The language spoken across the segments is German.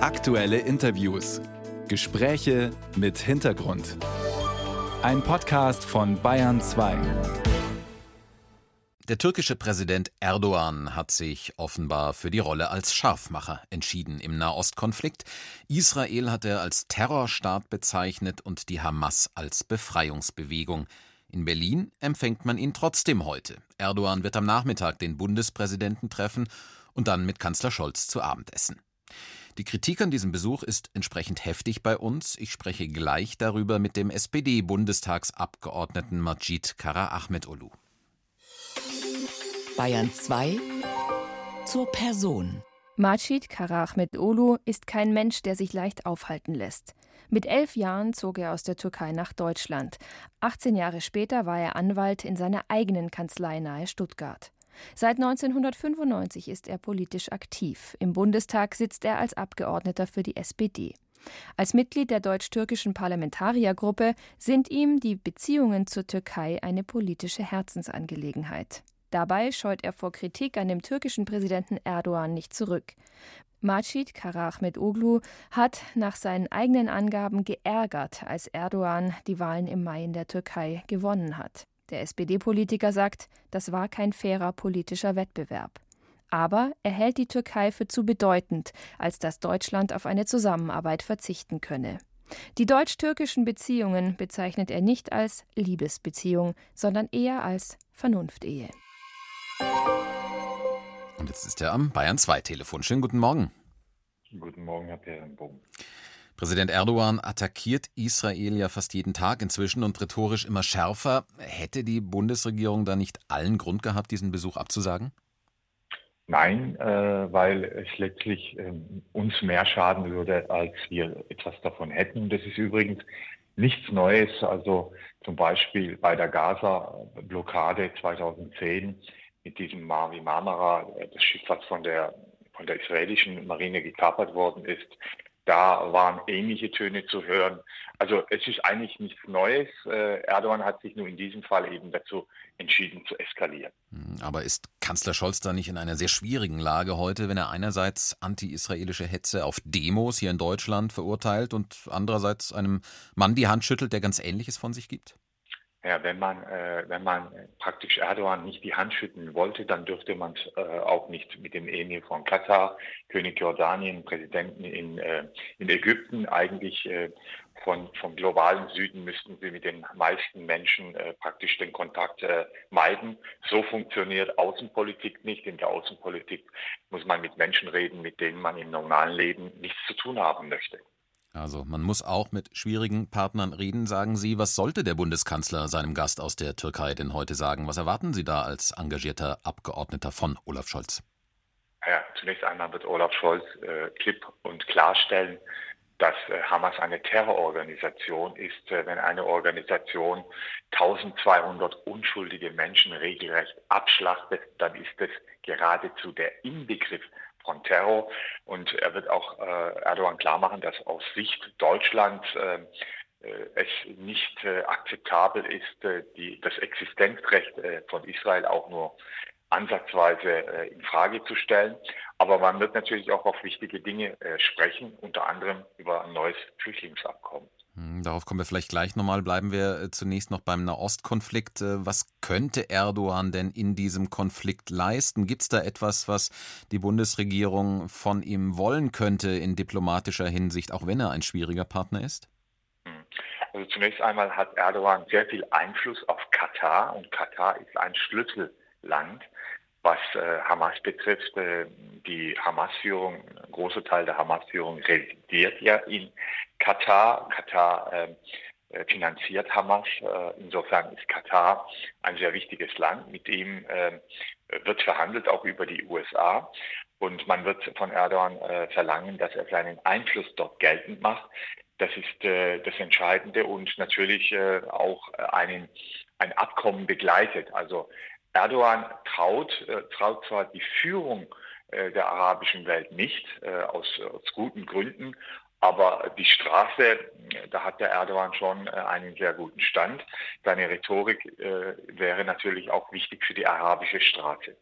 Aktuelle Interviews. Gespräche mit Hintergrund. Ein Podcast von Bayern 2. Der türkische Präsident Erdogan hat sich offenbar für die Rolle als Scharfmacher entschieden im Nahostkonflikt. Israel hat er als Terrorstaat bezeichnet und die Hamas als Befreiungsbewegung. In Berlin empfängt man ihn trotzdem heute. Erdogan wird am Nachmittag den Bundespräsidenten treffen und dann mit Kanzler Scholz zu Abend essen. Die Kritik an diesem Besuch ist entsprechend heftig bei uns. Ich spreche gleich darüber mit dem SPD-Bundestagsabgeordneten Majid Kara Ahmedolu. Bayern 2 zur Person. Majid Karachmetolu ist kein Mensch, der sich leicht aufhalten lässt. Mit elf Jahren zog er aus der Türkei nach Deutschland. 18 Jahre später war er Anwalt in seiner eigenen Kanzlei nahe Stuttgart. Seit 1995 ist er politisch aktiv. Im Bundestag sitzt er als Abgeordneter für die SPD. Als Mitglied der deutsch-türkischen Parlamentariergruppe sind ihm die Beziehungen zur Türkei eine politische Herzensangelegenheit. Dabei scheut er vor Kritik an dem türkischen Präsidenten Erdogan nicht zurück. Macit Karachmetoglu hat nach seinen eigenen Angaben geärgert, als Erdogan die Wahlen im Mai in der Türkei gewonnen hat. Der SPD-Politiker sagt, das war kein fairer politischer Wettbewerb. Aber er hält die Türkei für zu bedeutend, als dass Deutschland auf eine Zusammenarbeit verzichten könne. Die deutsch-türkischen Beziehungen bezeichnet er nicht als Liebesbeziehung, sondern eher als Vernunftehe. Und jetzt ist er am Bayern 2 Telefon. Schönen guten Morgen. Guten Morgen, Herr Perenbogen. Präsident Erdogan attackiert Israel ja fast jeden Tag inzwischen und rhetorisch immer schärfer. Hätte die Bundesregierung da nicht allen Grund gehabt, diesen Besuch abzusagen? Nein, äh, weil es letztlich äh, uns mehr schaden würde, als wir etwas davon hätten. Das ist übrigens nichts Neues. Also zum Beispiel bei der Gaza-Blockade 2010 mit diesem Mavi Marmara, das Schiff, was von der, von der israelischen Marine gekapert worden ist, da waren ähnliche Töne zu hören. Also es ist eigentlich nichts Neues. Äh, Erdogan hat sich nur in diesem Fall eben dazu entschieden zu eskalieren. Hm, aber ist Kanzler Scholz da nicht in einer sehr schwierigen Lage heute, wenn er einerseits anti-israelische Hetze auf Demos hier in Deutschland verurteilt und andererseits einem Mann die Hand schüttelt, der ganz Ähnliches von sich gibt? Ja, wenn man, äh, wenn man praktisch Erdogan nicht die Hand schütten wollte, dann dürfte man es äh, auch nicht mit dem Emir von Katar, König Jordanien, Präsidenten in, äh, in Ägypten. Eigentlich äh, von, vom globalen Süden müssten sie mit den meisten Menschen äh, praktisch den Kontakt äh, meiden. So funktioniert Außenpolitik nicht. In der Außenpolitik muss man mit Menschen reden, mit denen man im normalen Leben nichts zu tun haben möchte. Also man muss auch mit schwierigen Partnern reden, sagen Sie. Was sollte der Bundeskanzler seinem Gast aus der Türkei denn heute sagen? Was erwarten Sie da als engagierter Abgeordneter von Olaf Scholz? Ja, zunächst einmal wird Olaf Scholz äh, klipp und klarstellen, dass äh, Hamas eine Terrororganisation ist. Äh, wenn eine Organisation 1200 unschuldige Menschen regelrecht abschlachtet, dann ist es geradezu der Inbegriff Terror. Und er wird auch äh, Erdogan klar machen, dass aus Sicht Deutschlands äh, äh, es nicht äh, akzeptabel ist, äh, die, das Existenzrecht äh, von Israel auch nur ansatzweise in Frage zu stellen. Aber man wird natürlich auch auf wichtige Dinge sprechen, unter anderem über ein neues Flüchtlingsabkommen. Hm, darauf kommen wir vielleicht gleich nochmal. Bleiben wir äh, zunächst noch beim Nahostkonflikt. Äh, was könnte Erdogan denn in diesem Konflikt leisten? Gibt es da etwas, was die Bundesregierung von ihm wollen könnte in diplomatischer Hinsicht, auch wenn er ein schwieriger Partner ist? Hm. Also zunächst einmal hat Erdogan sehr viel Einfluss auf Katar und Katar ist ein Schlüsselland was äh, Hamas betrifft, äh, die Hamas-Führung, ein großer Teil der Hamas-Führung residiert ja in Katar. Katar ähm, äh, finanziert Hamas. Äh, insofern ist Katar ein sehr wichtiges Land. Mit ihm äh, wird verhandelt, auch über die USA. Und man wird von Erdogan äh, verlangen, dass er seinen Einfluss dort geltend macht. Das ist äh, das Entscheidende und natürlich auch einen, ein Abkommen begleitet. Also Erdogan traut, äh, traut zwar die Führung äh, der arabischen Welt nicht, äh, aus, aus guten Gründen, aber die Straße, da hat der Erdogan schon einen sehr guten Stand. Seine Rhetorik wäre natürlich auch wichtig für die arabische Straße.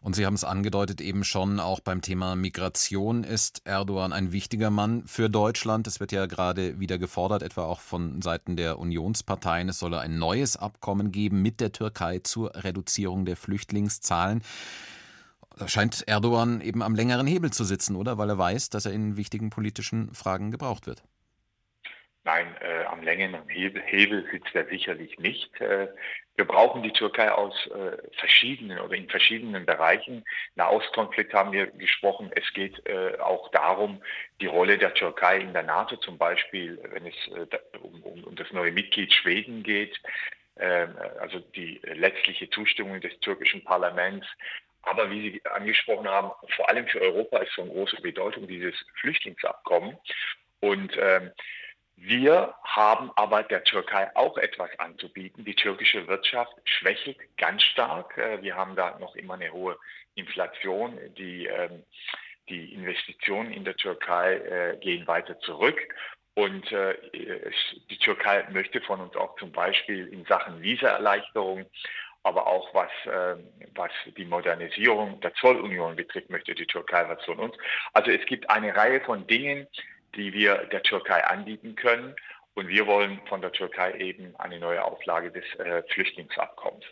Und Sie haben es angedeutet eben schon, auch beim Thema Migration ist Erdogan ein wichtiger Mann für Deutschland. Es wird ja gerade wieder gefordert, etwa auch von Seiten der Unionsparteien, es solle ein neues Abkommen geben mit der Türkei zur Reduzierung der Flüchtlingszahlen. Da scheint Erdogan eben am längeren Hebel zu sitzen, oder? Weil er weiß, dass er in wichtigen politischen Fragen gebraucht wird. Nein, äh, am längeren Hebel, Hebel, sitzt er sicherlich nicht. Äh, wir brauchen die Türkei aus äh, verschiedenen oder in verschiedenen Bereichen. Nahostkonflikt haben wir gesprochen. Es geht äh, auch darum, die Rolle der Türkei in der NATO zum Beispiel, wenn es äh, um, um, um, das neue Mitglied Schweden geht, ähm, also die letztliche Zustimmung des türkischen Parlaments. Aber wie Sie angesprochen haben, vor allem für Europa ist von großer Bedeutung dieses Flüchtlingsabkommen. Und ähm, wir haben aber der Türkei auch etwas anzubieten. Die türkische Wirtschaft schwächelt ganz stark. Äh, wir haben da noch immer eine hohe Inflation. Die, ähm, die Investitionen in der Türkei äh, gehen weiter zurück. Und äh, die Türkei möchte von uns auch zum Beispiel in Sachen Visaerleichterung, aber auch was, was die Modernisierung der Zollunion betrifft, möchte die Türkei was von uns. Also es gibt eine Reihe von Dingen, die wir der Türkei anbieten können. Und wir wollen von der Türkei eben eine neue Auflage des äh, Flüchtlingsabkommens.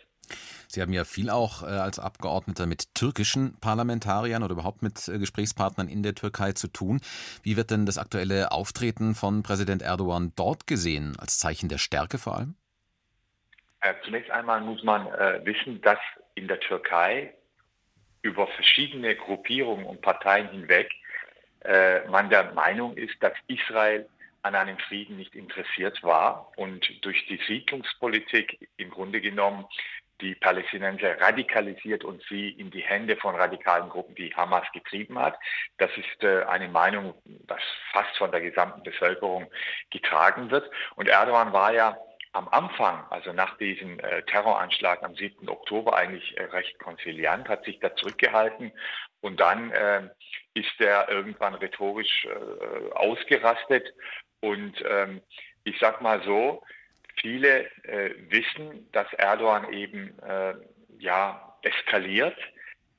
Sie haben ja viel auch äh, als Abgeordneter mit türkischen Parlamentariern oder überhaupt mit äh, Gesprächspartnern in der Türkei zu tun. Wie wird denn das aktuelle Auftreten von Präsident Erdogan dort gesehen? Als Zeichen der Stärke vor allem? Äh, zunächst einmal muss man äh, wissen, dass in der Türkei über verschiedene Gruppierungen und Parteien hinweg man der Meinung ist, dass Israel an einem Frieden nicht interessiert war und durch die Siedlungspolitik im Grunde genommen die Palästinenser radikalisiert und sie in die Hände von radikalen Gruppen wie Hamas getrieben hat. Das ist äh, eine Meinung, das fast von der gesamten Bevölkerung getragen wird. Und Erdogan war ja am Anfang, also nach diesem äh, Terroranschlag am 7. Oktober eigentlich äh, recht konziliant, hat sich da zurückgehalten und dann äh, ist er irgendwann rhetorisch äh, ausgerastet. Und ähm, ich sag mal so, viele äh, wissen, dass Erdogan eben äh, ja eskaliert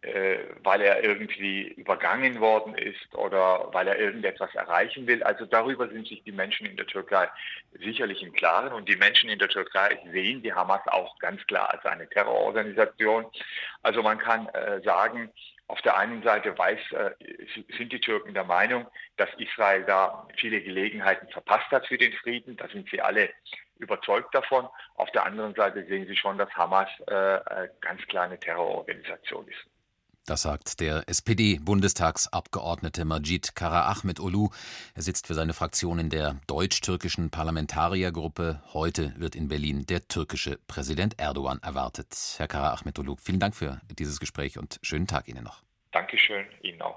äh, weil er irgendwie übergangen worden ist oder weil er irgendetwas erreichen will. Also darüber sind sich die Menschen in der Türkei sicherlich im Klaren. Und die Menschen in der Türkei sehen die Hamas auch ganz klar als eine Terrororganisation. Also man kann äh, sagen, auf der einen Seite weiß, äh, sind die Türken der Meinung, dass Israel da viele Gelegenheiten verpasst hat für den Frieden. Da sind sie alle überzeugt davon. Auf der anderen Seite sehen sie schon, dass Hamas äh, ganz klar eine Terrororganisation ist. Das sagt der SPD-Bundestagsabgeordnete Majid Kara Ahmed Olu. Er sitzt für seine Fraktion in der deutsch-türkischen Parlamentariergruppe. Heute wird in Berlin der türkische Präsident Erdogan erwartet. Herr Kara Ahmed Olu, vielen Dank für dieses Gespräch und schönen Tag Ihnen noch. Dankeschön, Ihnen auch.